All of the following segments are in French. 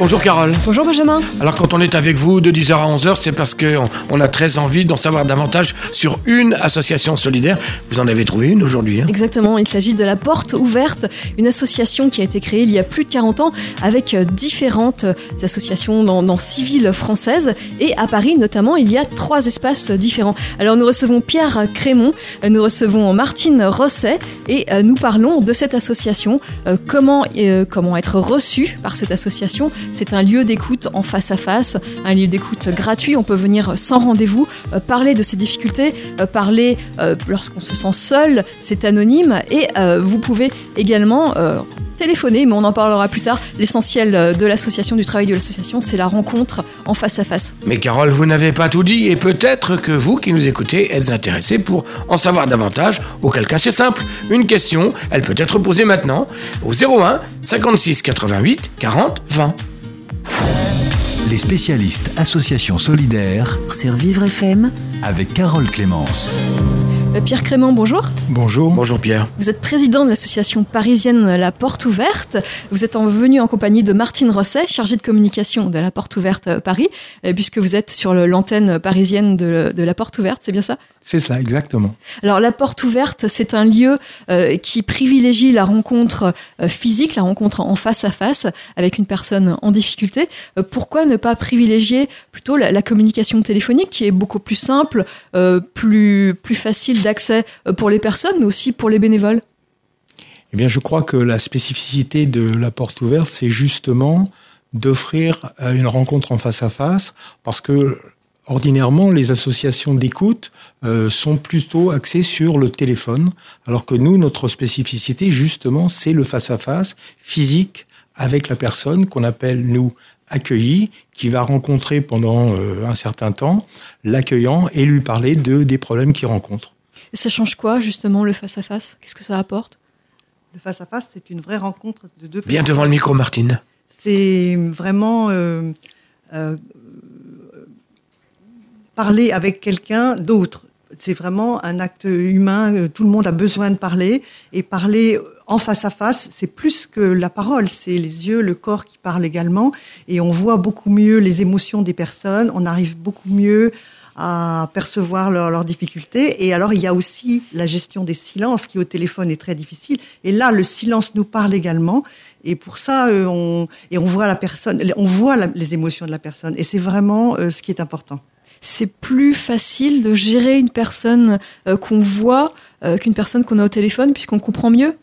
Bonjour Carole. Bonjour Benjamin. Alors quand on est avec vous de 10h à 11h, c'est parce qu'on on a très envie d'en savoir davantage sur une association solidaire. Vous en avez trouvé une aujourd'hui. hein? Exactement, il s'agit de la Porte Ouverte, une association qui a été créée il y a plus de 40 ans avec euh, différentes euh, associations dans, dans six villes françaises. Et à Paris notamment, il y a trois espaces différents. Alors nous recevons Pierre Crémont, euh, nous recevons Martine Rosset et euh, nous parlons de cette association, euh, comment, euh, comment être reçu par cette association. C'est un lieu d'écoute en face à face, un lieu d'écoute gratuit. On peut venir sans rendez-vous, euh, parler de ses difficultés, euh, parler euh, lorsqu'on se sent seul, c'est anonyme. Et vous pouvez également téléphoner, mais on en parlera plus tard. L'essentiel de l'association, du travail de l'association, c'est la rencontre en face à face. Mais Carole, vous n'avez pas tout dit et peut-être que vous qui nous écoutez êtes intéressé pour en savoir davantage. Auquel cas c'est simple, une question, elle peut être posée maintenant au 01 56 88 40 20. Les spécialistes Association solidaire sur Vivre FM, avec Carole Clémence. Euh, Pierre Crément, bonjour. Bonjour. Bonjour Pierre. Vous êtes président de l'association parisienne La Porte Ouverte. Vous êtes en- venu en compagnie de Martine Rosset, chargée de communication de La Porte Ouverte euh, Paris, euh, puisque vous êtes sur l'antenne parisienne de, de La Porte Ouverte, c'est bien ça? C'est cela, exactement. Alors la porte ouverte, c'est un lieu euh, qui privilégie la rencontre euh, physique, la rencontre en face à face avec une personne en difficulté. Euh, pourquoi ne pas privilégier plutôt la, la communication téléphonique qui est beaucoup plus simple, euh, plus, plus facile d'accès euh, pour les personnes, mais aussi pour les bénévoles Eh bien, je crois que la spécificité de la porte ouverte, c'est justement d'offrir euh, une rencontre en face à face, parce que ordinairement, les associations d'écoute euh, sont plutôt axées sur le téléphone, alors que nous, notre spécificité, justement, c'est le face à face physique avec la personne qu'on appelle, nous, accueilli, qui va rencontrer pendant un certain temps l'accueillant et lui parler de, des problèmes qu'il rencontre. Et Ça change quoi justement le face à face Qu'est-ce que ça apporte? Le face-à-face, c'est une vraie rencontre de deux Bien personnes. devant le micro Martine. C'est vraiment euh, euh, parler avec quelqu'un d'autre. C'est vraiment un acte humain. euh, Tout le monde a besoin de parler. Et parler en face à face, c'est plus que la parole. C'est les yeux, le corps qui parlent également. Et on voit beaucoup mieux les émotions des personnes. On arrive beaucoup mieux à percevoir leurs difficultés. Et alors, il y a aussi la gestion des silences qui, au téléphone, est très difficile. Et là, le silence nous parle également. Et pour ça, euh, on, et on voit la personne, on voit la- les émotions de la personne. Et c'est vraiment euh, ce qui est important. c'est plus facile de gérer une personne euh, qu'on voit qu'une personne qu'on a au téléphone puisqu'on comprend mieux.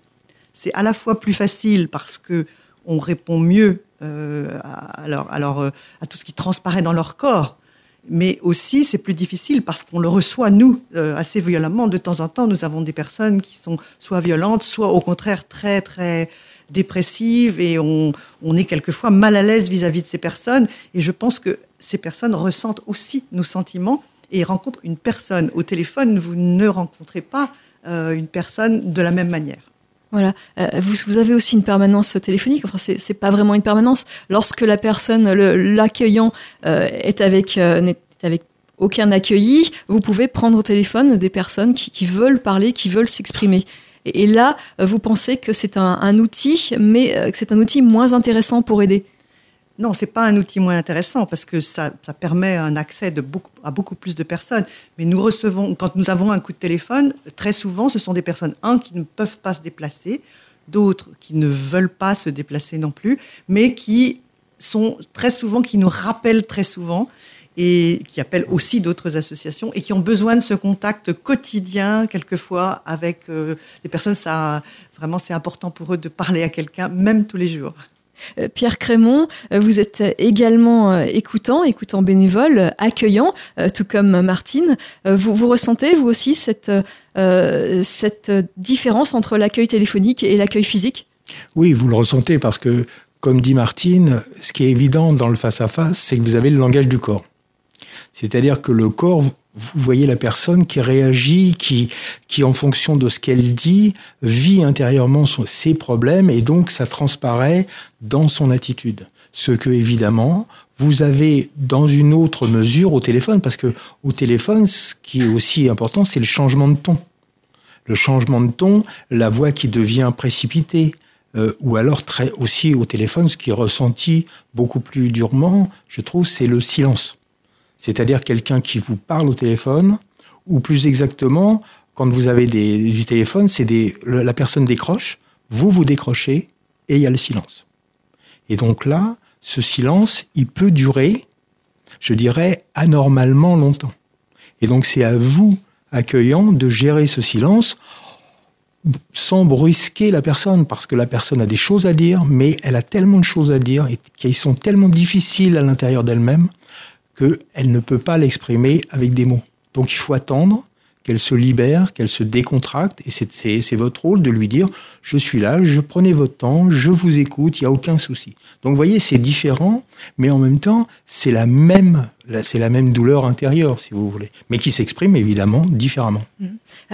C'est à la fois plus facile parce que on répond mieux à, leur, euh, à tout ce qui transparaît dans leur corps. Mais aussi, c'est plus difficile parce qu'on le reçoit, nous, euh, assez violemment. De temps en temps, nous avons des personnes qui sont soit violentes, soit au contraire très, très dépressives et on, est quelquefois mal à l'aise vis-à-vis de ces personnes. Et je pense que ces personnes ressentent aussi nos sentiments et rencontrent une personne. Au téléphone, vous ne rencontrez pas euh, une personne de la même manière. Voilà. Euh, vous, avez aussi une permanence téléphonique. Enfin, c'est c'est pas vraiment une permanence. Lorsque la personne, l'accueillant, euh, est avec euh, n'est avec aucun accueilli, vous pouvez prendre au téléphone des personnes qui, veulent parler, qui veulent s'exprimer. Et, là, vous pensez que c'est un, outil, mais que c'est un outil moins intéressant pour aider. Non, c'est pas un outil moins intéressant parce que ça, ça permet un accès à beaucoup plus de personnes. Mais nous recevons, quand nous avons un coup de téléphone, très souvent, ce sont des personnes, un, qui ne peuvent pas se déplacer, d'autres qui ne veulent pas se déplacer non plus, mais qui sont très souvent, qui nous rappellent très souvent et qui appellent aussi d'autres associations et qui ont besoin de ce contact quotidien, quelquefois, avec euh, les personnes. Ça, vraiment, c'est important pour eux de parler à quelqu'un, même tous les jours. Euh, Pierre Crémont, euh, vous êtes également euh, écoutant, écoutant bénévole, accueillant, tout comme Martine. Vous, vous ressentez, vous aussi, cette, cette différence entre l'accueil téléphonique et l'accueil physique? Oui, vous le ressentez parce que, comme dit Martine, ce qui est évident dans le face-à-face, c'est que vous avez le langage du corps. C'est-à-dire que le corps, vous voyez la personne qui réagit, qui, qui en fonction de ce qu'elle dit, vit intérieurement ses problèmes et donc ça transparaît dans son attitude. ce que évidemment vous avez dans une autre mesure au téléphone, parce que au téléphone, ce qui est aussi important, c'est le changement de ton. Le changement de ton, la voix qui devient précipitée, euh, ou alors très aussi au téléphone, ce qui est ressenti beaucoup plus durement, je trouve, c'est le silence. C'est-à-dire quelqu'un qui vous parle au téléphone, ou plus exactement, quand vous avez du téléphone, c'est la personne décroche, vous vous décrochez et il y a le silence. Et donc là, ce silence, il peut durer, je dirais, anormalement longtemps. Et donc c'est à vous, accueillant, de gérer ce silence sans brusquer la personne, parce que la personne a des choses à dire, mais elle a tellement de choses à dire et qui sont tellement difficiles à l'intérieur d'elle-même qu'elle ne peut pas l'exprimer avec des mots. Donc il faut attendre qu'elle se libère, qu'elle se décontracte, et c'est votre rôle de lui dire, je suis là, je prenais votre temps, je vous écoute, il n'y a aucun souci. Donc vous voyez, c'est différent, mais en même temps, c'est la même, c'est la même douleur intérieure, si vous voulez, mais qui s'exprime évidemment différemment. Mmh.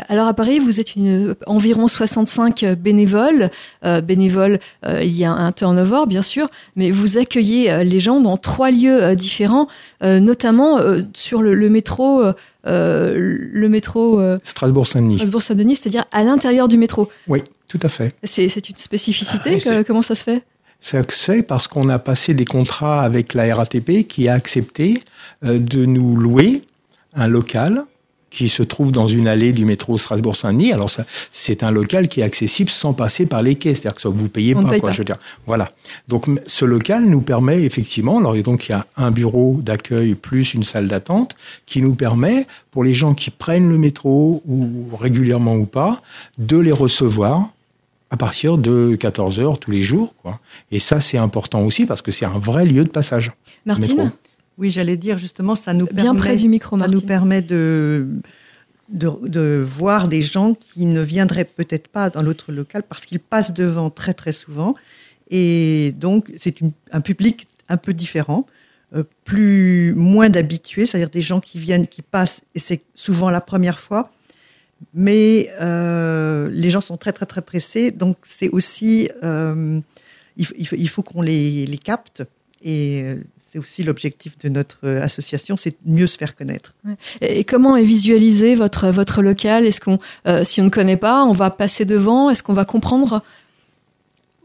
Alors à Paris, vous êtes une, environ 65 bénévoles. Euh, bénévoles, euh, il y a un turnover bien sûr, mais vous accueillez euh, les gens dans trois lieux euh, différents, notamment sur le, métro le métro Strasbourg-Saint-Denis. Strasbourg-Saint-Denis, c'est-à-dire à, l'intérieur du métro. Oui, tout à fait. C'est une spécificité. Ah, comment ça se fait? Fait parce qu'on a passé des contrats avec la RATP qui a accepté euh, de nous louer un local qui se trouve dans une allée du métro Strasbourg-Saint-Denis. Alors ça, c'est un local qui est accessible sans passer par les quais, c'est-à-dire que ça vous payez pas, quoi, je veux dire. Voilà. Donc ce local nous permet effectivement, alors donc il y a un bureau d'accueil plus une salle d'attente qui nous permet pour les gens qui prennent le métro ou régulièrement ou pas de les recevoir à partir de 14 heures tous les jours. Quoi. Et ça, c'est important aussi parce que c'est un vrai lieu de passage. Martine oui, j'allais dire justement, ça nous Bien permet, près du micro, ça nous permet de, de, voir des gens qui ne viendraient peut-être pas dans l'autre local parce qu'ils passent devant très très souvent. Et donc, c'est un public un peu différent, euh, plus moins d'habitués, c'est-à-dire des gens qui viennent, qui passent, et c'est souvent la première fois. Mais euh, les gens sont très très très pressés, donc c'est aussi euh, il, faut qu'on les, capte. Et euh, c'est aussi l'objectif de notre association, c'est mieux se faire connaître. Et comment est visualisé votre, votre local? Est-ce qu'on, si on ne connaît pas, on va passer devant? Est-ce qu'on va comprendre?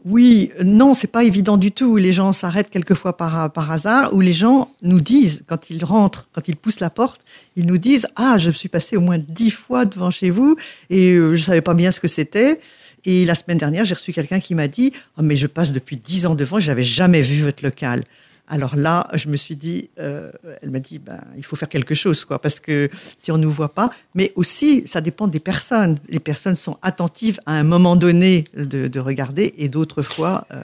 Oui, non, c'est pas évident du tout. Les gens s'arrêtent quelquefois par, hasard, ou les gens nous disent, quand ils rentrent, quand ils poussent la porte, ils nous disent Ah, je suis passé au moins dix fois devant chez vous et je savais pas bien ce que c'était. Et la semaine dernière, j'ai reçu quelqu'un qui m'a dit oh, Mais je passe depuis dix ans devant, j'avais jamais vu votre local. Alors là, je me suis dit, euh, elle m'a dit, ben, il faut faire quelque chose, quoi, parce que si on ne nous voit pas, mais aussi, ça dépend des personnes. Les personnes sont attentives à un moment donné de, regarder, et d'autres fois, euh,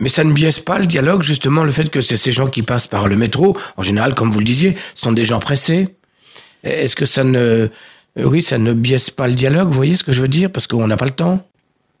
Mais ça ne biaise pas le dialogue, justement, le fait que ces gens qui passent par le métro, en général, comme vous le disiez, sont des gens pressés. Est-ce que ça ne, oui, ça ne biaise pas le dialogue, vous voyez ce que je veux dire, parce qu'on n'a pas le temps?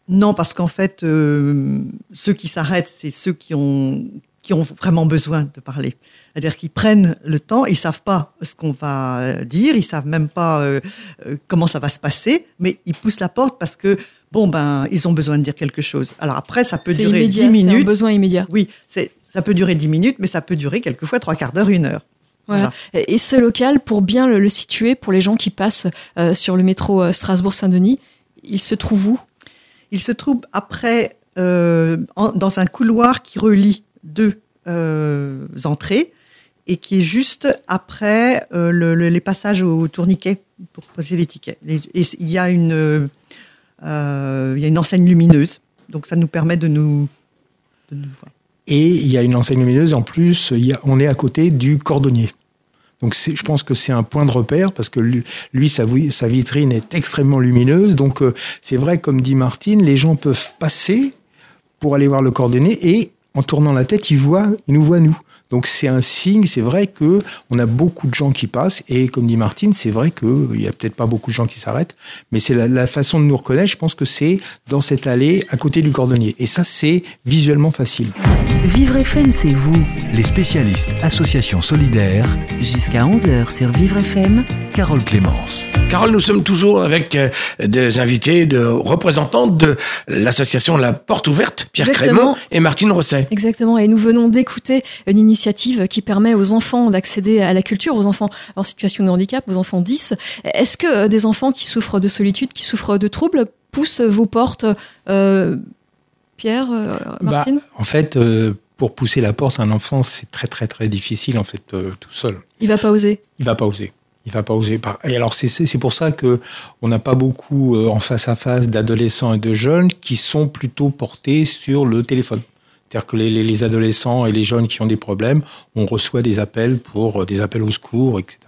Non, parce qu'en fait, euh, ceux qui s'arrêtent, c'est ceux qui ont qui ont vraiment besoin de parler. C'est-à-dire qu'ils prennent le temps, ils savent pas ce qu'on va dire, ils savent même pas euh, euh, comment ça va se passer, mais ils poussent la porte parce que bon ben ils ont besoin de dire quelque chose. Alors après ça peut durer dix minutes. C'est un besoin immédiat. Oui, c'est ça peut durer dix minutes, mais ça peut durer quelquefois trois quarts d'heure, une heure. Voilà. Et ce local, pour bien le, situer, pour les gens qui passent euh, sur le métro Strasbourg-Saint-Denis, il se trouve où? Il se trouve après dans un couloir qui relie deux euh, entrées et qui est juste après euh, le, les passages au tourniquet pour poser les tickets. Et il y a une, euh, il y a une enseigne lumineuse, donc ça nous permet de nous, de nous voir. Et il y a une enseigne lumineuse en plus, il y a, on est à côté du cordonnier. Donc je pense que c'est un point de repère parce que lui, sa, vitrine est extrêmement lumineuse. Donc c'est vrai, comme dit Martine, les gens peuvent passer pour aller voir le cordonnier et en tournant la tête, il voit, il nous voit nous. Donc c'est un signe, c'est vrai que on a beaucoup de gens qui passent et comme dit Martine, c'est vrai qu'il y a peut-être pas beaucoup de gens qui s'arrêtent, mais c'est la, façon de nous reconnaître. Je pense que c'est dans cette allée à côté du cordonnier et ça c'est visuellement facile. Vivre FM, c'est vous. Les spécialistes Association Solidaire. Jusqu'à 11h sur Vivre FM. Carole Clémence. Carole, nous sommes toujours avec euh, des invités, de représentants de l'association La Porte Ouverte, Pierre Crémont et Martine Rosset. Exactement, et nous venons d'écouter une initiative qui permet aux enfants d'accéder à la culture, aux enfants en situation de handicap, aux enfants 10. Est-ce que euh, des enfants qui souffrent de solitude, qui souffrent de troubles, poussent vos portes, euh, Pierre, euh, Martine? bah, En fait, euh, pour pousser la porte, un enfant, c'est très très très difficile en fait tout seul. Il va pas oser? Il va pas oser. Il va pas oser. Et alors c'est c'est pour ça que on n'a pas beaucoup euh, en face à face d'adolescents et de jeunes qui sont plutôt portés sur le téléphone. C'est-à-dire que les, les, les adolescents et les jeunes qui ont des problèmes, on reçoit des appels pour euh, des appels au secours, etc.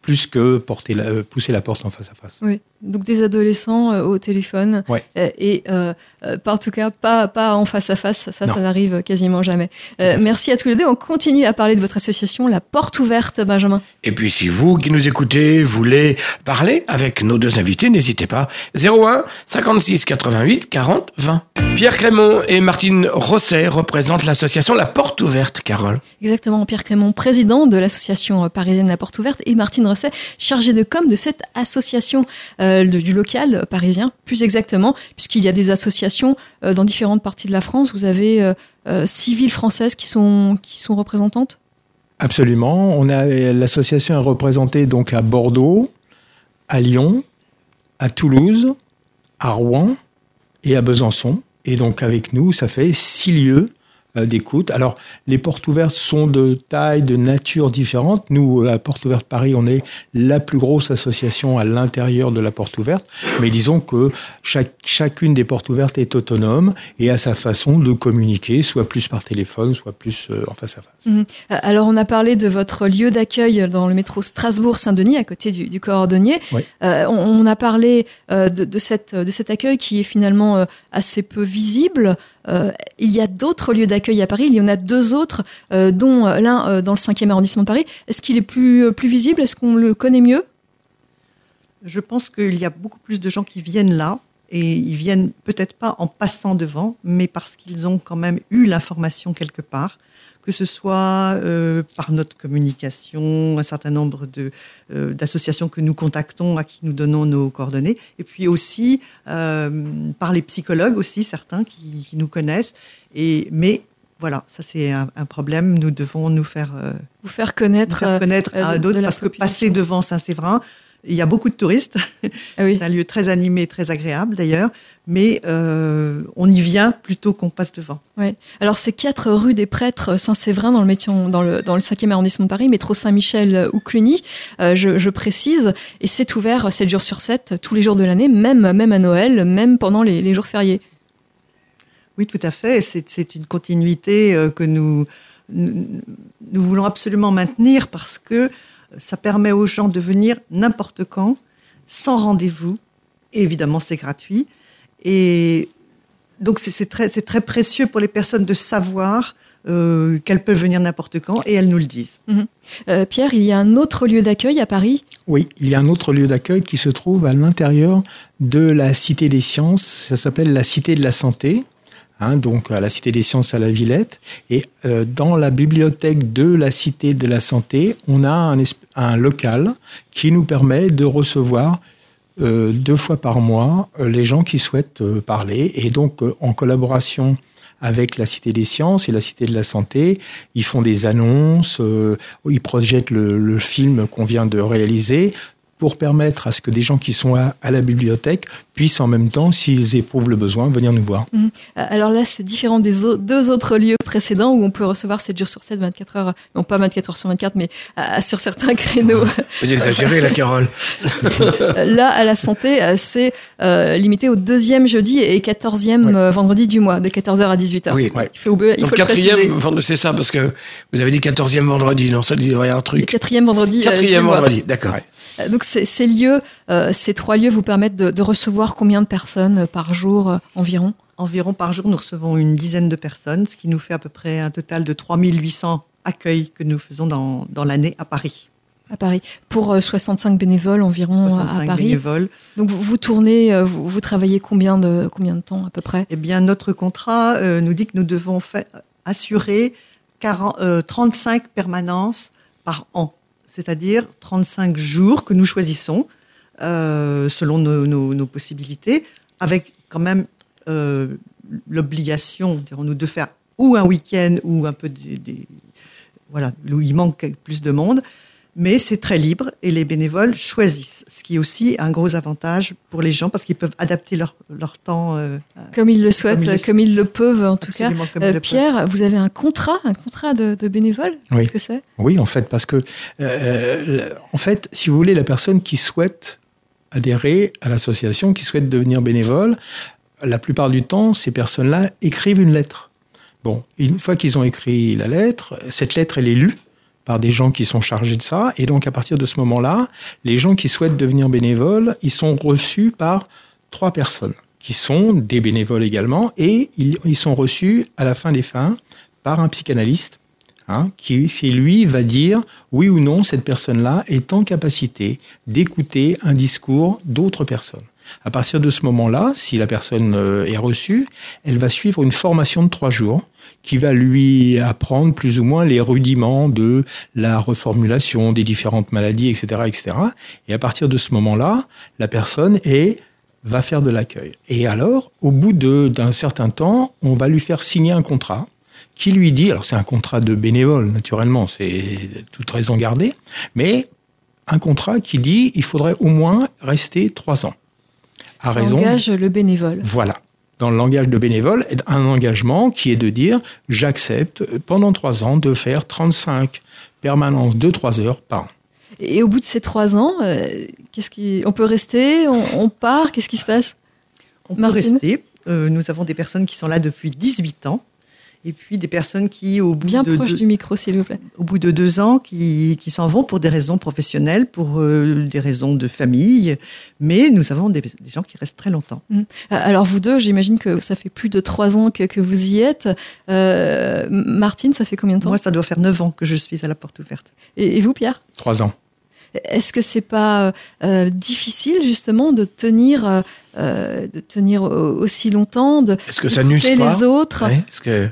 Plus que porter la, euh, pousser la porte en face à face. Donc des adolescents euh, au téléphone. Ouais. Euh, et euh, euh, pas, en tout cas, pas, pas en face à face, ça, Non. ça n'arrive quasiment jamais. Merci à tous les deux. On continue à parler de votre association, La Porte Ouverte, Benjamin. Et puis si vous qui nous écoutez voulez parler avec nos deux invités, n'hésitez pas. 01 56 88 40 20. Pierre Crémont et Martine Rosset représentent l'association La Porte Ouverte, Carole. Exactement, Pierre Crémont, président de l'association parisienne La Porte Ouverte, et Martine Rosset, chargée de com de cette association euh, du local parisien, plus exactement, puisqu'il y a des associations euh, dans différentes parties de la France. Vous avez euh, six villes françaises qui sont, qui sont représentantes? Absolument. On a l'association est représentée donc à Bordeaux, à Lyon, à Toulouse, à Rouen et à Besançon. Et donc avec nous, ça fait six lieux d'écoute. Alors les portes ouvertes sont de taille, de nature différente. Nous, à Porte Ouverte Paris, on est la plus grosse association à l'intérieur de la porte ouverte. Mais disons que chaque, chacune des portes ouvertes est autonome et a sa façon de communiquer, soit plus par téléphone, soit plus euh, en face à face. Mhm. Euh, Alors, on a parlé de votre lieu d'accueil dans le métro Strasbourg-Saint-Denis, à côté du, du. Oui. Euh, on, on a parlé euh, de, de cette, de cet accueil qui est finalement euh, assez peu visible. Euh, il y a d'autres lieux d'accueil à Paris. Il y en a deux autres, euh, dont euh, l'un dans le 5e arrondissement de Paris. Est-ce qu'il est plus, plus visible? Est-ce qu'on le connaît mieux? Je pense qu'il y a beaucoup plus de gens qui viennent là et ils viennent peut-être pas en passant devant, mais parce qu'ils ont quand même eu l'information quelque part, que ce soit euh, par notre communication, un certain nombre de, euh, d'associations que nous contactons, à qui nous donnons nos coordonnées, et puis aussi euh, par les psychologues aussi, certains qui, qui nous connaissent. Et, mais voilà, ça c'est un, un problème, nous devons nous faire... Vous faire nous connaître faire connaître à d'autres parce que passer devant Saint-Séverin, il y a beaucoup de touristes. ah oui. C'est un lieu très animé, très agréable d'ailleurs, mais euh, on y vient plutôt qu'on passe devant. Ouais. Alors, c'est 4 rue des Prêtres Saint-Séverin dans le, métion- dans, le, dans le 5e arrondissement de Paris, métro Saint-Michel euh, ou Cluny, euh, je, je précise. Et c'est ouvert 7 jours sur 7, tous les jours de l'année, même, même à Noël, même pendant les, les jours fériés. Oui, tout à fait. C'est une continuité que nous, nous, nous voulons absolument maintenir parce que ça permet aux gens de venir n'importe quand, sans rendez-vous. Et évidemment, c'est gratuit. Et donc, c'est- c'est très, précieux pour les personnes de savoir euh, qu'elles peuvent venir n'importe quand et elles nous le disent. Euh, Pierre, il y a un autre lieu d'accueil à Paris? Oui, il y a un autre lieu d'accueil qui se trouve à l'intérieur de la Cité des Sciences. Ça s'appelle la Cité de la Santé. Hein, donc à la Cité des Sciences à la Villette. Et euh, dans la bibliothèque de la Cité de la Santé, on a un, local qui nous permet de recevoir euh, deux fois par mois euh, les gens qui souhaitent parler. Et donc en collaboration avec la Cité des Sciences et la Cité de la Santé, ils font des annonces, ils projettent le film qu'on vient de réaliser pour permettre à ce que des gens qui sont à, à la bibliothèque puissent en même temps, s'ils éprouvent le besoin, venir nous voir. Euh, Alors là, c'est différent des au- deux autres lieux précédents où on peut recevoir 7 jours sur 7, 24 heures, non pas 24 heures sur 24, mais euh, sur certains créneaux. Vous exagérez, la Carole. Là, à la santé, euh, c'est euh, limité au deuxième jeudi et 14e Ouais. euh, vendredi du mois, de 14h à 18h. Oui. Ouais. Il faut, il Donc faut le préciser. quatrième, vendredi, c'est ça, parce que vous avez dit quatorzième vendredi, non, ça dit rien un Le truc. quatrième vendredi euh, Quatrième vendredi, d'accord. Donc ces, ces lieux, euh, ces trois lieux vous permettent de, de recevoir combien de personnes euh, par jour euh, environ? Environ par jour, nous recevons une dizaine de personnes, ce qui nous fait à peu près un total de 3800 accueils que nous faisons dans, dans l'année à Paris. à Paris pour euh, 65 bénévoles environ à 65 Paris. bénévoles. Donc vous, vous tournez, euh, vous, vous travaillez combien de combien de temps à peu près? Eh bien, notre contrat euh, nous dit que nous devons assurer 40, euh, 35 permanences par an, c'est-à-dire 35 jours que nous choisissons euh, selon nos, possibilités, avec quand même euh, l'obligation, dirons-nous, de faire ou un week-end ou un peu des, des- voilà où il manque plus de monde. Mais c'est très libre et les bénévoles choisissent, ce qui est aussi un gros avantage pour les gens parce qu'ils peuvent adapter leur, leur temps. euh, Comme ils le souhaitent, Comme comme ils le peuvent en tout cas. absolument Euh. Pierre, vous avez un contrat, un contrat de, de bénévole? Oui. Qu'est-ce que c'est? Oui, en fait, parce que, euh, en fait, si vous voulez, la personne qui souhaite adhérer à l'association, qui souhaite devenir bénévole, la plupart du temps, ces personnes-là écrivent une lettre. Bon, une fois qu'ils ont écrit la lettre, cette lettre, elle est lue par des gens qui sont chargés de ça. Et donc, à partir de ce moment-là, les gens qui souhaitent devenir bénévoles, ils sont reçus par trois personnes qui sont des bénévoles également. Et ils, sont reçus à la fin des fins par un psychanalyste hein, qui, qui, lui, va dire oui ou non, cette personne-là est en capacité d'écouter un discours d'autres personnes. À partir de ce moment-là, si la personne euh, est reçue, elle va suivre une formation de trois jours qui va lui apprendre plus ou moins les rudiments de la reformulation des différentes maladies, etc., etc. Et à partir de ce moment-là, la personne est va faire de l'accueil. Et alors, au bout de- d'un certain temps, on va lui faire signer un contrat qui lui dit, alors c'est un contrat de bénévole, naturellement, c'est toute raison gardée, mais un contrat qui dit il faudrait au moins rester trois ans. À Ça raison. engage le bénévole. Voilà. Dans le langage de bénévole, un engagement qui est de dire j'accepte pendant trois ans de faire 35 permanences de trois heures par an. Et au bout de ces trois ans, euh, qu'est-ce qui... on peut rester on, on part Qu'est-ce qui se passe? On peut rester. Euh, nous avons des personnes qui sont là depuis 18 ans. Et puis des personnes qui, au bout, Bien de, proche deux, du micro, s'il vous plaît. au bout de deux ans, qui, qui s'en vont pour des raisons professionnelles, pour euh, des raisons de famille. Mais nous avons des, des gens qui restent très longtemps. Euh, Alors vous deux, j'imagine que ça fait plus de trois ans que, que vous y êtes. Euh, Martine, ça fait combien de temps? Moi, ça doit faire neuf ans que je suis à la porte ouverte. et, et vous, Pierre? Trois ans. Est-ce que c'est pas euh, difficile justement de tenir, euh, de tenir au- aussi longtemps, de Est-ce que ça n'use d'écouter pas? les autres? Ouais, Est-ce que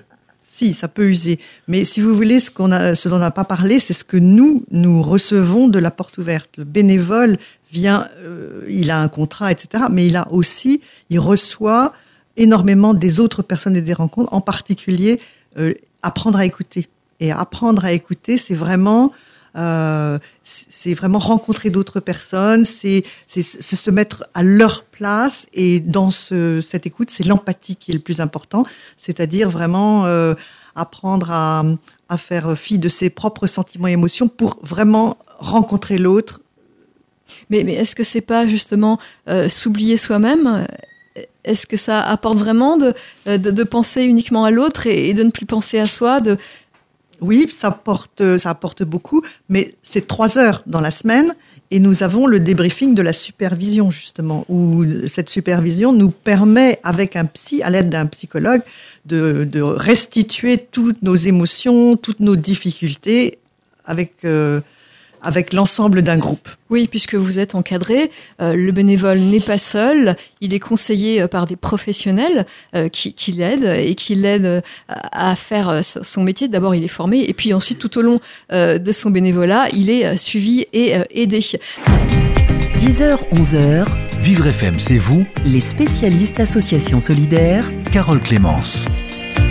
Si, ça peut user. Mais si vous voulez, ce, qu'on a, ce dont on n'a pas parlé, c'est ce que nous, nous recevons de la porte ouverte. Le bénévole vient, euh, il a un contrat, etc. Mais il a aussi, il reçoit énormément des autres personnes et des rencontres, en particulier euh, apprendre à écouter. Et apprendre à écouter, c'est vraiment, euh, c'est vraiment rencontrer d'autres personnes, c'est se mettre à leur place. Et dans ce, cette écoute, c'est l'empathie qui est le plus important, c'est-à-dire vraiment euh, apprendre à, faire fi de ses propres sentiments et émotions pour vraiment rencontrer l'autre. Mais, est-ce que c'est pas justement euh, s'oublier soi-même? Est-ce que ça apporte vraiment de penser uniquement à l'autre et, et de ne plus penser à soi de... Oui, ça apporte, ça apporte beaucoup, mais c'est trois heures dans la semaine. Et nous avons le débriefing de la supervision, justement, où cette supervision nous permet, avec un psy, à l'aide d'un psychologue, de, de restituer toutes nos émotions, toutes nos difficultés avec, euh, avec l'ensemble d'un groupe. Oui, puisque vous êtes encadré, euh, le bénévole n'est pas seul, il est conseillé euh, par des professionnels euh, qui, qui l'aident et qui l'aident à faire son métier. D'abord, il est formé et puis ensuite, tout au long euh, de son bénévolat, il est euh, suivi et euh, aidé. 10h, 11h, Vivre FM, c'est vous, les spécialistes Association Solidaire, Carole Clémence.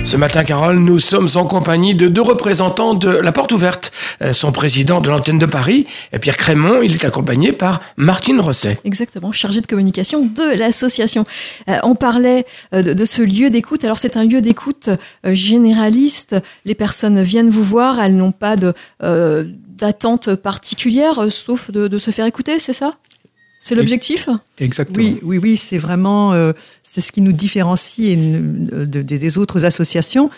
Ce matin, Carole, nous sommes en compagnie de deux représentants de la Porte Ouverte. Euh, Son président de l'antenne de Paris, Pierre Crémont, il est accompagné par Martine Rosset. Exactement, chargé de communication de l'association. Euh, on parlait euh, de, ce lieu d'écoute. Alors c'est un lieu d'écoute généraliste. Les personnes viennent vous voir, elles n'ont pas de d'attente particulière, sauf de se faire écouter, c'est ça? C'est l'objectif? Exactement. Oui, oui, oui, c'est vraiment euh, c'est ce qui nous différencie de- des autres associations,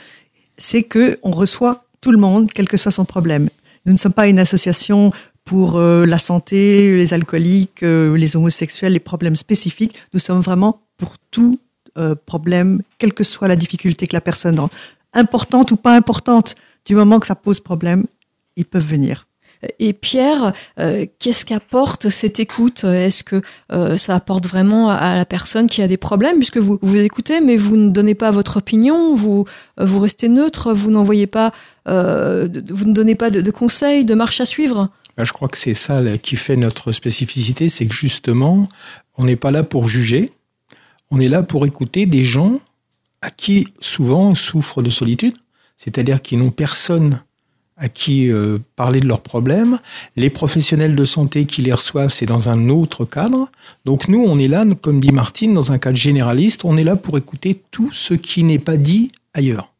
c'est que on reçoit tout le monde, quel que soit son problème. Nous ne sommes pas une association pour euh, la santé, les alcooliques, euh, les homosexuels, les problèmes spécifiques. Nous sommes vraiment pour tout euh, problème, quelle que soit la difficulté que la personne a, importante ou pas importante. Du moment que ça pose problème, ils peuvent venir. Et Pierre, euh, qu'est-ce qu'apporte cette écoute? Est-ce que euh, ça apporte vraiment à la personne qui a des problèmes? Puisque vous vous écoutez, mais vous ne donnez pas votre opinion, vous, euh, vous restez neutre, vous n'envoyez pas, euh, vous ne donnez pas de, conseils, de marche à suivre? Ben, je crois que c'est ça qui fait notre spécificité, c'est que justement, on n'est pas là pour juger, on est là pour écouter des gens à qui souvent on souffre de solitude, c'est-à-dire qu'ils n'ont personne à qui euh, parler de leurs problèmes. Les professionnels de santé qui les reçoivent, c'est dans un autre cadre. Donc nous, on est là, comme dit Martine, dans un cadre généraliste, on est là pour écouter tout ce qui n'est pas dit ailleurs.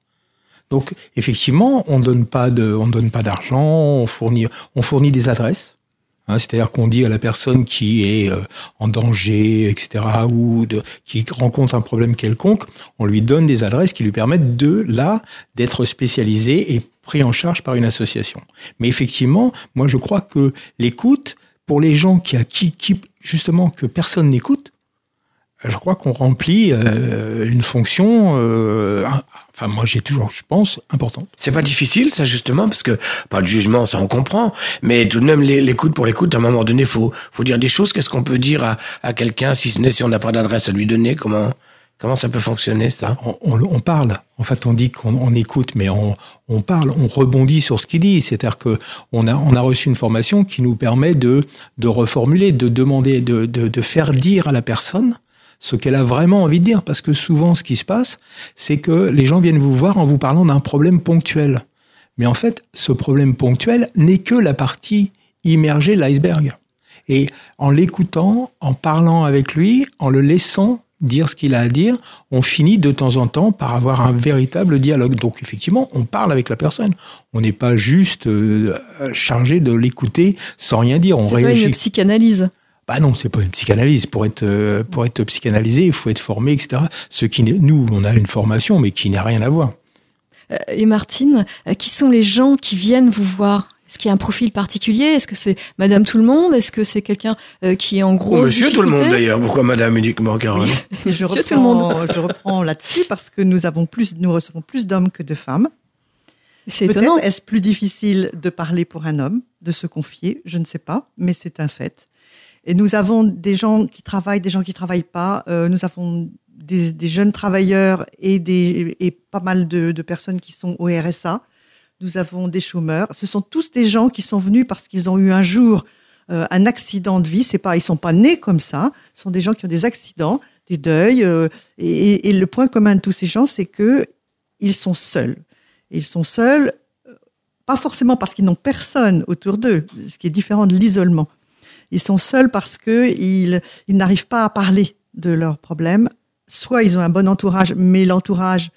Donc effectivement, on donne pas de, on donne pas d'argent, on fournit, on fournit des adresses. Hein, C'est-à-dire qu'on dit à la personne qui est euh, en danger, etc., ou qui rencontre un problème quelconque, on lui donne des adresses qui lui permettent de là d'être spécialisé et pris en charge par une association. Mais effectivement, moi je crois que l'écoute pour les gens qui, qui, justement que personne n'écoute, je crois qu'on remplit euh, une fonction, euh, enfin moi j'ai toujours, je pense, importante. C'est pas difficile, ça, justement, parce que, pas de jugement, ça on comprend, mais tout de même, l'écoute pour l'écoute, à un moment donné, faut, faut dire des choses. Qu'est-ce qu'on peut dire à, à quelqu'un, si ce n'est si on n'a pas d'adresse à lui donner? Comment, comment ça peut fonctionner, ça? On, on- on parle, en fait on dit qu'on on écoute, mais on, on parle, on rebondit sur ce qu'il dit. C'est-à-dire que on a, on a reçu une formation qui nous permet de, de reformuler, de demander, de, de, de faire dire à la personne ce qu'elle a vraiment envie de dire. Parce que souvent, ce qui se passe, c'est que les gens viennent vous voir en vous parlant d'un problème ponctuel. Mais en fait, ce problème ponctuel n'est que la partie immergée de l'iceberg. Et en l'écoutant, en parlant avec lui, en le laissant dire ce qu'il a à dire, on finit de temps en temps par avoir un véritable dialogue. Donc effectivement, on parle avec la personne. On n'est pas juste euh, chargé de l'écouter sans rien dire. On C'est pas réagit. une psychanalyse. Bah non, c'est pas une psychanalyse. Pour être euh, pour être psychanalysé, il faut être formé, etc. Ce qui nous, on a une formation, mais qui n'a rien à voir. Euh, Et Martine, qui sont les gens qui viennent vous voir? Est-ce qu'il y a un profil particulier? Est-ce que c'est Madame Tout le Monde? Est-ce que c'est quelqu'un euh, qui est en gros Ou monsieur tout le monde, d'ailleurs. Pourquoi madame uniquement, Caroline? Et je Monsieur tout le reprends, je reprends là-dessus parce que nous avons plus, nous recevons plus d'hommes que de femmes. C'est étonnant. Est-ce plus difficile de parler pour un homme, de se confier, je ne sais pas, mais c'est un fait. Et nous avons des gens qui travaillent, des gens qui travaillent pas. Euh, nous avons des, des jeunes travailleurs et, des, et pas mal de, de personnes qui sont au RSA. Nous avons des chômeurs. Ce sont tous des gens qui sont venus parce qu'ils ont eu un jour euh, un accident de vie. C'est pas, ils sont pas nés comme ça. Ce sont des gens qui ont des accidents, des deuils. euh, et, le point commun de tous ces gens, c'est que ils sont seuls. Ils sont seuls, euh, pas forcément parce qu'ils n'ont personne autour d'eux, ce qui est différent de l'isolement. Ils sont seuls parce que ils, ils n'arrivent pas à parler de leurs problèmes. Soit ils ont un bon entourage, mais l'entourage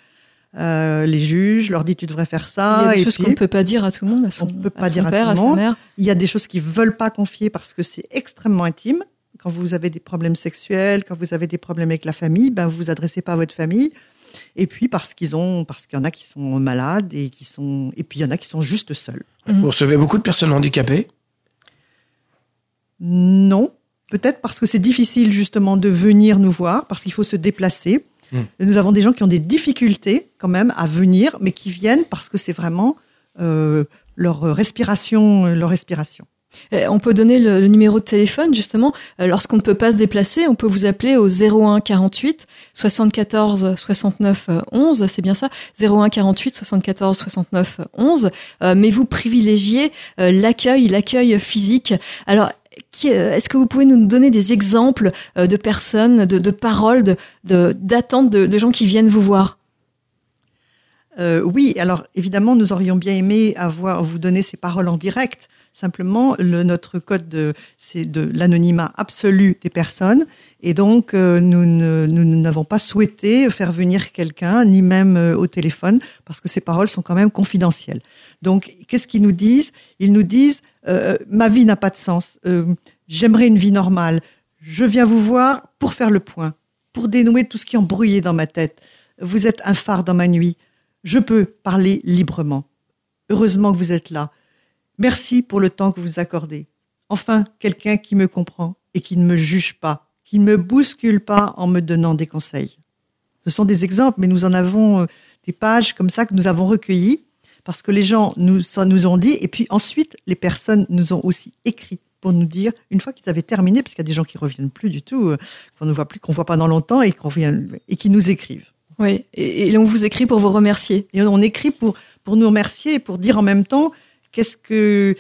euh, les juge, leur dit tu devrais faire Il y ça. a des et choses qu'on ne peut pas dire à tout le monde, à son, On peut pas à son dire à père, tout à, sa mère. Il y a des choses qu'ils veulent pas confier parce que c'est extrêmement intime. Quand vous avez des problèmes sexuels, quand vous avez des problèmes avec la famille, ben vous vous adressez pas à votre famille. Et puis parce qu'ils ont, parce qu'il y en a qui sont malades et qui sont, et puis il y en a qui sont juste seuls. Vous recevez beaucoup de personnes handicapées? Non, peut-être parce que c'est difficile justement de venir nous voir, parce qu'il faut se déplacer. Nous avons des gens qui ont des difficultés quand même à venir, mais qui viennent parce que c'est vraiment euh, leur respiration, leur respiration. Euh, On peut donner le, numéro de téléphone, justement. Euh, Lorsqu'on ne peut pas se déplacer, on peut vous appeler au 01 48 74 69 euh, 11. C'est bien ça 01 48 74 69 11. Euh, mais vous privilégiez euh, l'accueil, l'accueil physique. Alors, euh, est-ce que vous pouvez nous donner des exemples euh, de personnes, de, paroles, d'attentes de, de gens qui viennent vous voir? Euh, oui, alors évidemment, nous aurions bien aimé avoir vous donner ces paroles en direct. Simplement, le, notre code de, c'est de l'anonymat absolu des personnes, et donc euh, nous n'avons pas souhaité faire venir quelqu'un, ni même euh, au téléphone, parce que ces paroles sont quand même confidentielles. Donc, qu'est-ce qu'ils nous disent? Ils nous disent euh, ma vie n'a pas de sens. euh, J'aimerais une vie normale. Je viens vous voir pour faire le point, pour dénouer tout ce qui est embrouillé dans ma tête. Vous êtes un phare dans ma nuit. Je peux parler librement. Heureusement que vous êtes là. Merci pour le temps que vous accordez. Enfin, quelqu'un qui me comprend et qui ne me juge pas, qui ne me bouscule pas en me donnant des conseils. Ce sont des exemples, mais nous en avons euh, des pages comme ça que nous avons recueillies parce que les gens nous, ça nous ont dit et puis ensuite les personnes nous ont aussi écrit pour nous dire une fois qu'ils avaient terminé, parce qu'il y a des gens qui reviennent plus du tout, euh, qu'on ne voit plus, qu'on voit pas dans longtemps et et qui nous écrivent. Oui, et, et on vous écrit pour vous remercier. Et on écrit pour, pour nous remercier et pour dire en même temps qu'est-ce que,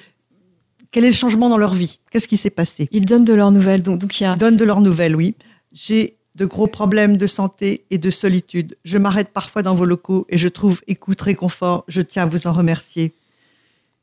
quel est le changement dans leur vie, qu'est-ce qui s'est passé? Ils donnent de leurs nouvelles. Donc, donc il y a Ils donnent de leurs nouvelles, oui. J'ai de gros problèmes de santé et de solitude. Je m'arrête parfois dans vos locaux et je trouve écoute, réconfort. Je tiens à vous en remercier.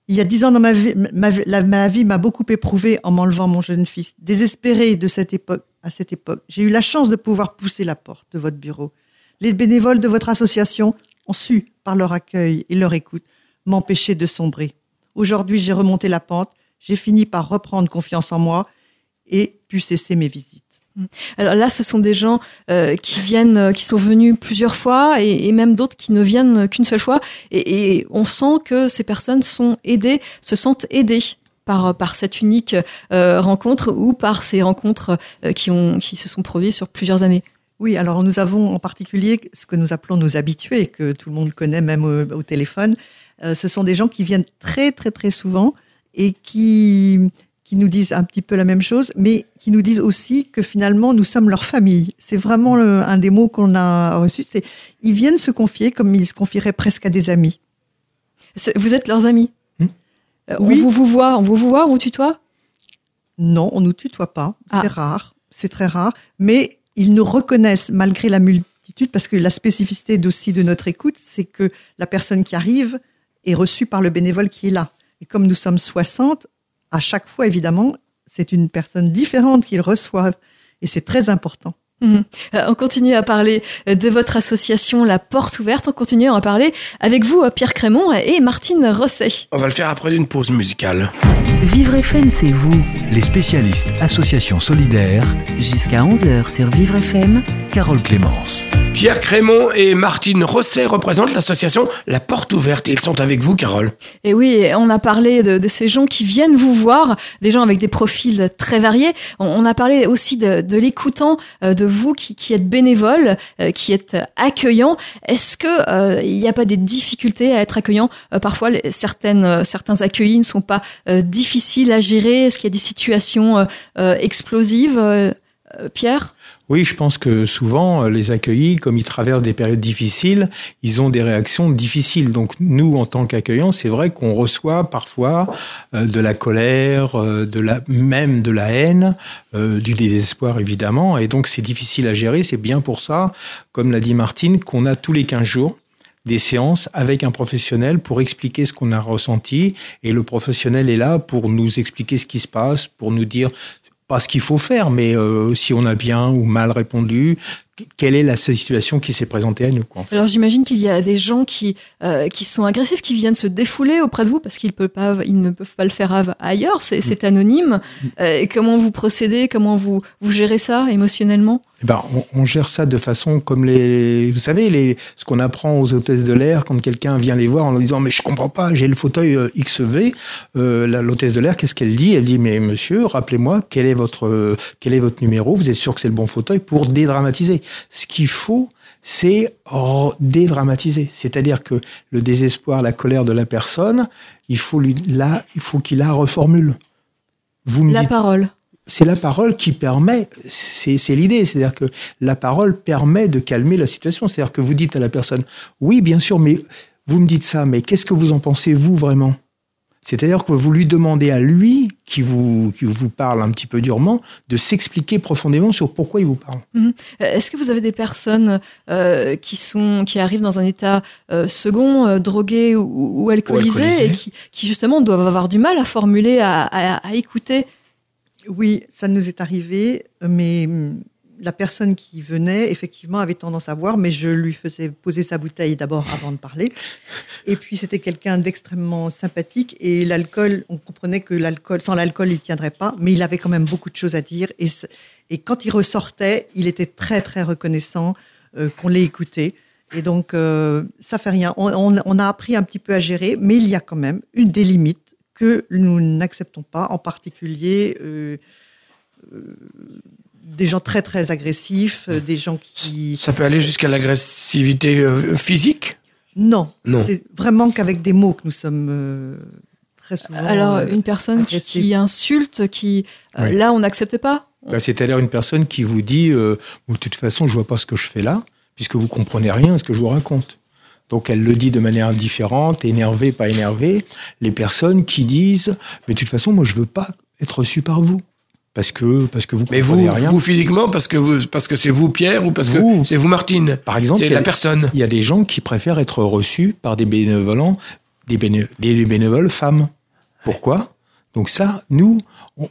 Il y a dix ans dans ma vie, ma, m'a beaucoup éprouvé en m'enlevant mon jeune fils. Désespéré de cette époque, à cette époque, j'ai eu la chance de pouvoir pousser la porte de votre bureau. Les bénévoles de votre association ont su, par leur accueil et leur écoute, m'empêcher de sombrer. Aujourd'hui, j'ai remonté la pente, j'ai fini par reprendre confiance en moi et pu cesser mes visites. Alors là, ce sont des gens euh, qui viennent, euh, qui sont venus plusieurs fois et, même d'autres qui ne viennent qu'une seule fois. Et, on sent que ces personnes sont aidées, se sentent aidées par, par cette unique euh, rencontre ou par ces rencontres euh, qui, ont, qui se sont produites sur plusieurs années. Oui, alors nous avons en particulier ce que nous appelons nos habitués, que tout le monde connaît même au, au téléphone. Euh, ce sont des gens qui viennent très très très souvent et qui qui nous disent un petit peu la même chose, mais qui nous disent aussi que finalement nous sommes leur famille. C'est vraiment le, un des mots qu'on a reçu. C'est ils viennent se confier comme ils se confieraient presque à des amis. Vous êtes leurs amis. Hmm. Euh, oui. On vous, vous voit, on vous, vous voit, on vous tutoie? Non, on nous tutoie pas. C'est ah. rare, c'est très rare. Mais ils nous reconnaissent malgré la multitude, parce que la spécificité aussi de notre écoute, c'est que la personne qui arrive est reçue par le bénévole qui est là. Et comme nous sommes 60, à chaque fois, évidemment, c'est une personne différente qu'ils reçoivent. Et c'est très important. Mmh. on continue à parler de votre association La Porte Ouverte. On continue à en parler avec vous, Pierre Crémont et Martine Rosset. On va le faire après une pause musicale. Vivre FM, c'est vous. Les spécialistes Association Solidaire. Jusqu'à 11h sur Vivre FM. Carole Clémence. Pierre Crémont et Martine Rosset représentent l'association La Porte Ouverte. Ils sont avec vous, Carole. Et oui, on a parlé de, de, ces gens qui viennent vous voir, des gens avec des profils très variés. On, on a parlé aussi de, de l'écoutant, de vous qui, qui êtes bénévole, euh, qui êtes accueillant. Est-ce que euh, il n'y a pas des difficultés à être accueillant? Euh, Parfois, les, certaines, certains accueillis ne sont pas difficiles à gérer? Est-ce qu'il y a des situations explosives, Pierre? Oui, je pense que souvent, euh, les accueillis, comme ils traversent des périodes difficiles, ils ont des réactions difficiles. Donc nous, en tant qu'accueillants, c'est vrai qu'on reçoit parfois euh, de la colère, euh, de la, même de la haine, euh, du désespoir évidemment. Et donc c'est difficile à gérer. C'est bien pour ça, comme l'a dit Martine, qu'on a tous les 15 jours des séances avec un professionnel pour expliquer ce qu'on a ressenti et le professionnel est là pour nous expliquer ce qui se passe, pour nous dire pas ce qu'il faut faire, mais euh, si on a bien ou mal répondu, quelle est la situation qui s'est présentée à nous quoi, en fait. Alors j'imagine qu'il y a des gens qui euh, qui sont agressifs, qui viennent se défouler auprès de vous parce qu'ils peuvent pas, ils ne peuvent pas le faire ailleurs. C'est, c'est anonyme. Euh, comment vous procédez? Comment vous vous gérez ça émotionnellement? Eh ben, on, on, gère ça de façon comme les, vous savez, les, ce qu'on apprend aux hôtesses de l'air quand quelqu'un vient les voir en leur disant mais je comprends pas, j'ai le fauteuil euh, XV. Euh, l'hôtesse de l'air, qu'est-ce qu'elle dit? Elle dit mais monsieur, rappelez-moi quel est votre quel est votre numéro? Vous êtes sûr que c'est le bon fauteuil pour dédramatiser ce qu'il faut, c'est dédramatiser. C'est-à-dire que le désespoir, la colère de la personne, il faut lui, là, il faut qu'il la reformule. Vous me la dites, parole. C'est la parole qui permet, c'est l'idée, c'est-à-dire que la parole permet de calmer la situation. C'est-à-dire que vous dites à la personne, oui, bien sûr, mais vous me dites ça, mais qu'est-ce que vous en pensez, vous, vraiment? C'est-à-dire que vous lui demandez à lui, qui vous, qui vous parle un petit peu durement, de s'expliquer profondément sur pourquoi il vous parle. Mmh. Est-ce que vous avez des personnes euh, qui, sont, qui arrivent dans un état euh, second, euh, drogué ou, ou, alcoolisé, et qui, qui, justement doivent avoir du mal à formuler, à, à, à écouter Oui, ça nous est arrivé, mais la personne qui venait, effectivement, avait tendance à boire, mais je lui faisais poser sa bouteille d'abord avant de parler. Et puis, c'était quelqu'un d'extrêmement sympathique. Et l'alcool, on comprenait que l'alcool, sans l'alcool, il ne tiendrait pas, mais il avait quand même beaucoup de choses à dire. Et, quand il ressortait, il était très, très reconnaissant euh, qu'on l'ait écouté. Et donc, euh, ça fait rien. On, on, on, a appris un petit peu à gérer, mais il y a quand même une des limites que nous n'acceptons pas, en particulier. Euh, euh des gens très très agressifs, euh, des gens qui... Ça peut aller jusqu'à l'agressivité physique? Non. non. C'est vraiment qu'avec des mots que nous sommes euh, très souvent... Alors, une personne qui, qui, insulte, qui... Oui. Là, on n'accepte pas bah, C'est-à-dire une personne qui vous dit, de toute façon, je vois pas ce que je fais là, puisque vous comprenez rien à ce que je vous raconte. Donc elle le dit de manière différente, énervée, pas énervée. Les personnes qui disent, mais de toute façon, moi je veux pas être reçu par vous parce que parce que vous Mais vous, rien. vous physiquement, parce que vous, parce que c'est vous Pierre ou parce Vous. que c'est vous Martine? Par exemple, c'est il y a la des- personne. Il y a des gens qui préfèrent être reçus par des bénévolents, des, béné- des bénévoles femmes. Pourquoi? Donc ça, nous,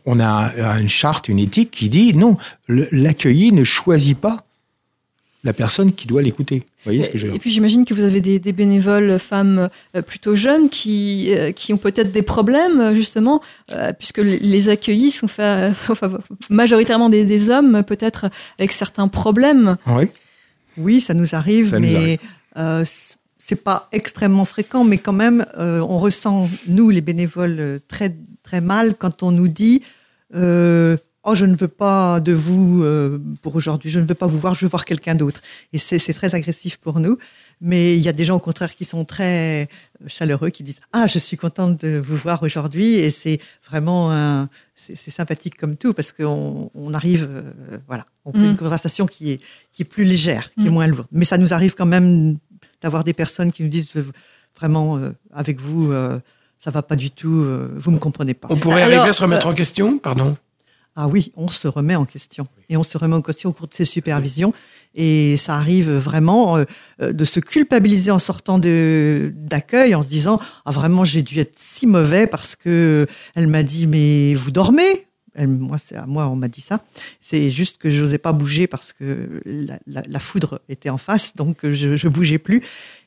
on- a une charte, une éthique qui dit non, l'accueilli ne choisit pas la personne qui doit l'écouter. Vous voyez ce que je veux Et dire puis j'imagine que vous avez des, des bénévoles femmes euh, plutôt jeunes qui, euh, qui ont peut-être des problèmes, euh, justement, euh, puisque les- accueillis sont enfin, majoritairement des, des hommes, peut-être avec certains problèmes. Oui. Oui, ça nous arrive, Ça mais euh, c'est pas extrêmement fréquent, mais quand même, euh, on ressent, nous, les bénévoles, euh, très, très mal quand on nous dit euh, Oh, je ne veux pas de vous euh, pour aujourd'hui, je ne veux pas vous voir, je veux voir quelqu'un d'autre. Et c'est très agressif pour nous. Mais il y a des gens, au contraire, qui sont très chaleureux, qui disent Ah, je suis contente de vous voir aujourd'hui. Et c'est vraiment c'est sympathique comme tout, parce qu'on on arrive, euh, voilà, on fait Mm. une conversation qui est, qui est plus légère, qui est Mm. moins lourde. Mais ça nous arrive quand même d'avoir des personnes qui nous disent euh, vraiment, euh, avec vous, euh, ça va pas du tout, euh, vous me comprenez pas. On pourrait Alors, arriver à se remettre euh, en question, pardon. Ah oui, on se remet en question. Et on se remet en question au cours de ces supervisions. Et ça arrive vraiment euh, euh, de se culpabiliser en sortant d'accueil, en se disant ah vraiment j'ai dû être si mauvais parce que elle m'a dit mais vous dormez. Elle, moi c'est à moi on m'a dit ça. C'est juste que je n'osais pas bouger parce que la, la- la foudre était en face, donc je je bougeais plus.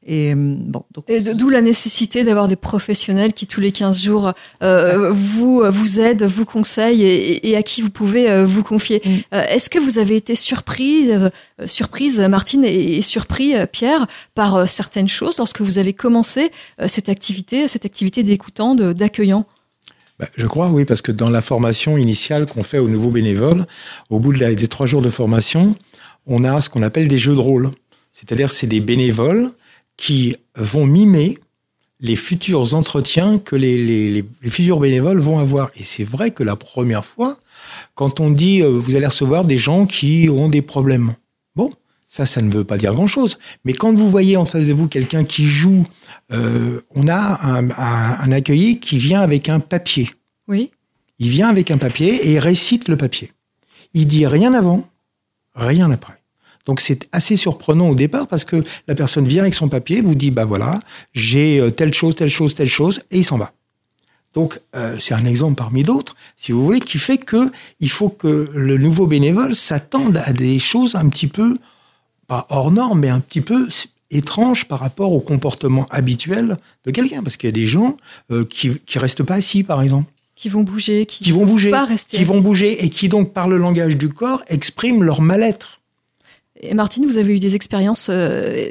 Et euh, bon donc Et de- d'où la nécessité d'avoir des professionnels qui, tous les 15 jours, euh, vous, vous aident, vous conseillent et, et à qui vous pouvez euh, vous confier. Mm. Euh, Est-ce que vous avez été surprise, euh, surprise Martine, et, et surpris, euh, Pierre, par euh, certaines choses lorsque vous avez commencé euh, cette activité, cette activité d'écoutant, d'accueillant? Bah, je crois, oui, parce que dans la formation initiale qu'on fait aux nouveaux bénévoles, au bout de des trois jours de formation, on a ce qu'on appelle des jeux de rôle. C'est-à-dire, c'est des bénévoles qui vont mimer les futurs entretiens que les futurs bénévoles vont avoir. Et c'est vrai que la première fois, quand on dit euh, vous allez recevoir des gens qui ont des problèmes, bon, ça, ça ne veut pas dire grand-chose. Mais quand vous voyez en face de vous quelqu'un qui joue, euh, on a un, un, un accueilli qui vient avec un papier. Oui. Il vient avec un papier et il récite le papier. Il dit rien avant, rien après. Donc c'est assez surprenant au départ parce que la personne vient avec son papier, vous dit bah voilà, j'ai euh, telle chose, telle chose, telle chose, et il s'en va. Donc euh, c'est un exemple parmi d'autres, si vous voulez, qui fait que il faut que le nouveau bénévole s'attende à des choses un petit peu pas hors normes, mais un petit peu étranges par rapport au comportement habituel de quelqu'un, parce qu'il y a des gens euh, qui qui restent pas assis, par exemple Qui vont bouger, qui, qui vont bouger, pas rester qui vont bouger et qui donc par le langage du corps expriment leur mal-être. Et Martine, vous avez eu des expériences euh,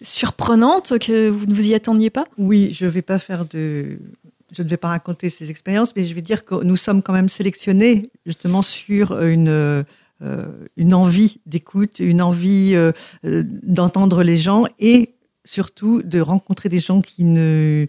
surprenantes que vous ne vous y attendiez pas? Oui, je vais pas faire de. Je ne vais pas raconter ces expériences, mais je vais dire que nous sommes quand même sélectionnés justement sur une, euh, une envie d'écoute, une envie euh, euh, d'entendre les gens et surtout de rencontrer des gens qui ne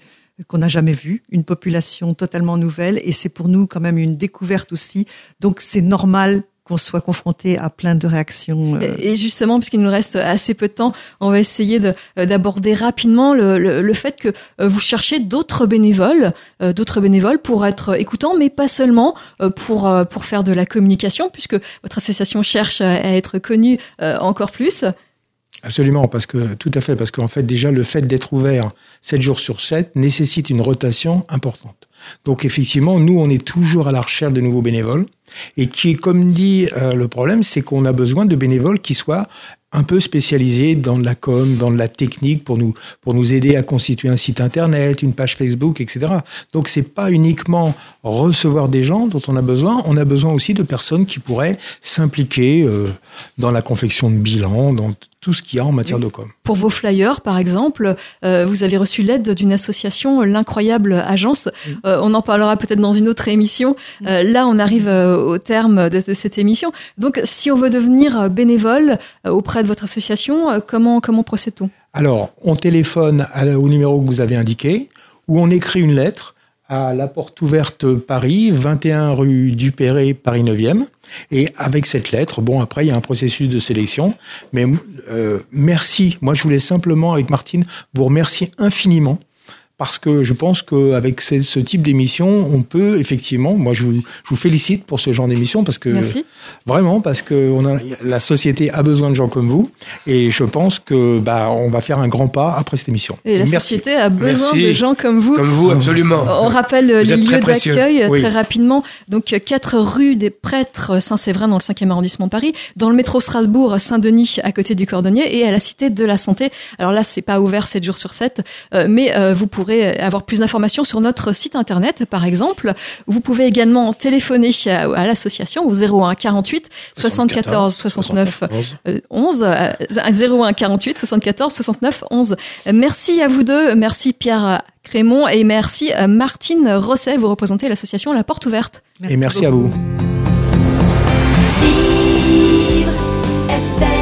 qu'on n'a jamais vus, une population totalement nouvelle et c'est pour nous quand même une découverte aussi. Donc c'est normal qu'on soit confronté à plein de réactions. euh, Et justement, puisqu'il nous reste assez peu de temps, on va essayer euh, d'aborder rapidement le, le- le fait que euh, vous cherchez d'autres bénévoles, d'autres bénévoles pour être écoutants, mais pas seulement pour pour faire de la communication, puisque votre association cherche à, être connue encore plus. Absolument, parce que tout à fait, parce qu'en fait déjà le fait d'être ouvert 7 jours sur 7 nécessite une rotation importante. Donc effectivement, nous on est toujours à la recherche de nouveaux bénévoles et qui, comme dit euh, le problème, c'est qu'on a besoin de bénévoles qui soient un peu spécialisés dans de la com, dans de la technique pour nous pour nous aider à constituer un site internet, une page Facebook, etc. Donc c'est pas uniquement recevoir des gens dont on a besoin, on a besoin aussi de personnes qui pourraient s'impliquer euh, dans la confection de bilans, dans tout ce qu'il y a en matière de com. Pour vos flyers, par exemple, euh, vous avez reçu l'aide d'une association, l'Incroyable Agence. Euh, on en parlera peut-être dans une autre émission. Euh, là, on arrive euh, au terme de, de cette émission. Donc, si on veut devenir bénévole euh, auprès de votre association, euh, comment, comment procède-t-on? Alors, on téléphone au numéro que vous avez indiqué, ou on écrit une lettre à la porte ouverte Paris, 21 rue Dupéré, Paris 9e. Et avec cette lettre, bon, après, il y a un processus de sélection. Mais euh, merci. Moi, je voulais simplement, avec Martine, vous remercier infiniment parce que je pense qu'avec ce, ce type d'émission, on peut effectivement, moi je vous, je vous félicite pour ce genre d'émission parce que Merci. vraiment parce que on a, la société a besoin de gens comme vous et je pense que bah on va faire un grand pas après cette émission. Et la Merci. société a besoin Merci. de gens comme vous. Comme vous, absolument. On rappelle Vous les lieux d'accueil Oui. très rapidement. Donc, 4 rue des Prêtres Saint-Séverin dans le 5e arrondissement de Paris, dans le métro Strasbourg Saint-Denis à côté du Cordonnier et à la Cité de la Santé. Alors là, c'est pas ouvert 7 jours sur 7, euh, mais euh, vous pourrez avoir plus d'informations sur notre site internet, par exemple. Vous pouvez également téléphoner à, à l'association au 01 48 74 69 euh, 11 euh, 01 48 74 69 11. Euh, Merci à vous deux, merci Pierre Crémont et merci euh, Martine Rosset, vous représentez l'association La Porte Ouverte. Et merci à vous. Vivre FM